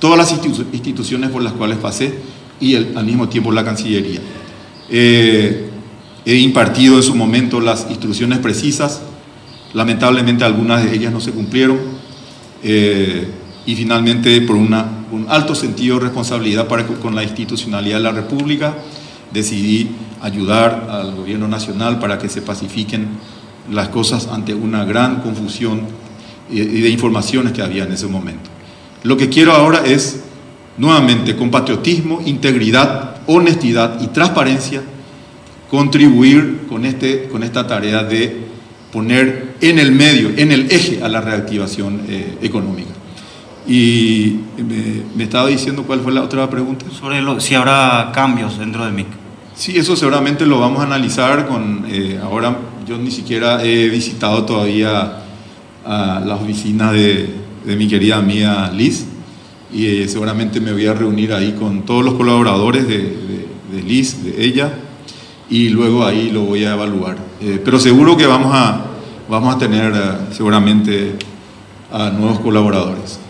todas las instituciones por las cuales pasé y al mismo tiempo la Cancillería. Eh, he impartido en su momento las instrucciones precisas, lamentablemente algunas de ellas no se cumplieron eh, y finalmente por una, un alto sentido de responsabilidad para, con la institucionalidad de la República decidí ayudar al gobierno nacional para que se pacifiquen las cosas ante una gran confusión y de informaciones que había en ese momento. Lo que quiero ahora es, nuevamente, con patriotismo, integridad, honestidad y transparencia, contribuir con, este, con esta tarea de poner en el medio, en el eje a la reactivación eh, económica. Y me, estaba diciendo cuál fue la otra pregunta. Sobre si habrá cambios dentro de MIC. Sí, eso seguramente lo vamos a analizar con, eh, ahora yo ni siquiera he visitado todavía a la oficina de, de mi querida amiga Liz y eh, seguramente me voy a reunir ahí con todos los colaboradores de, Liz, de ella, y luego ahí lo voy a evaluar. Eh, pero seguro que vamos a, vamos a tener seguramente a nuevos colaboradores.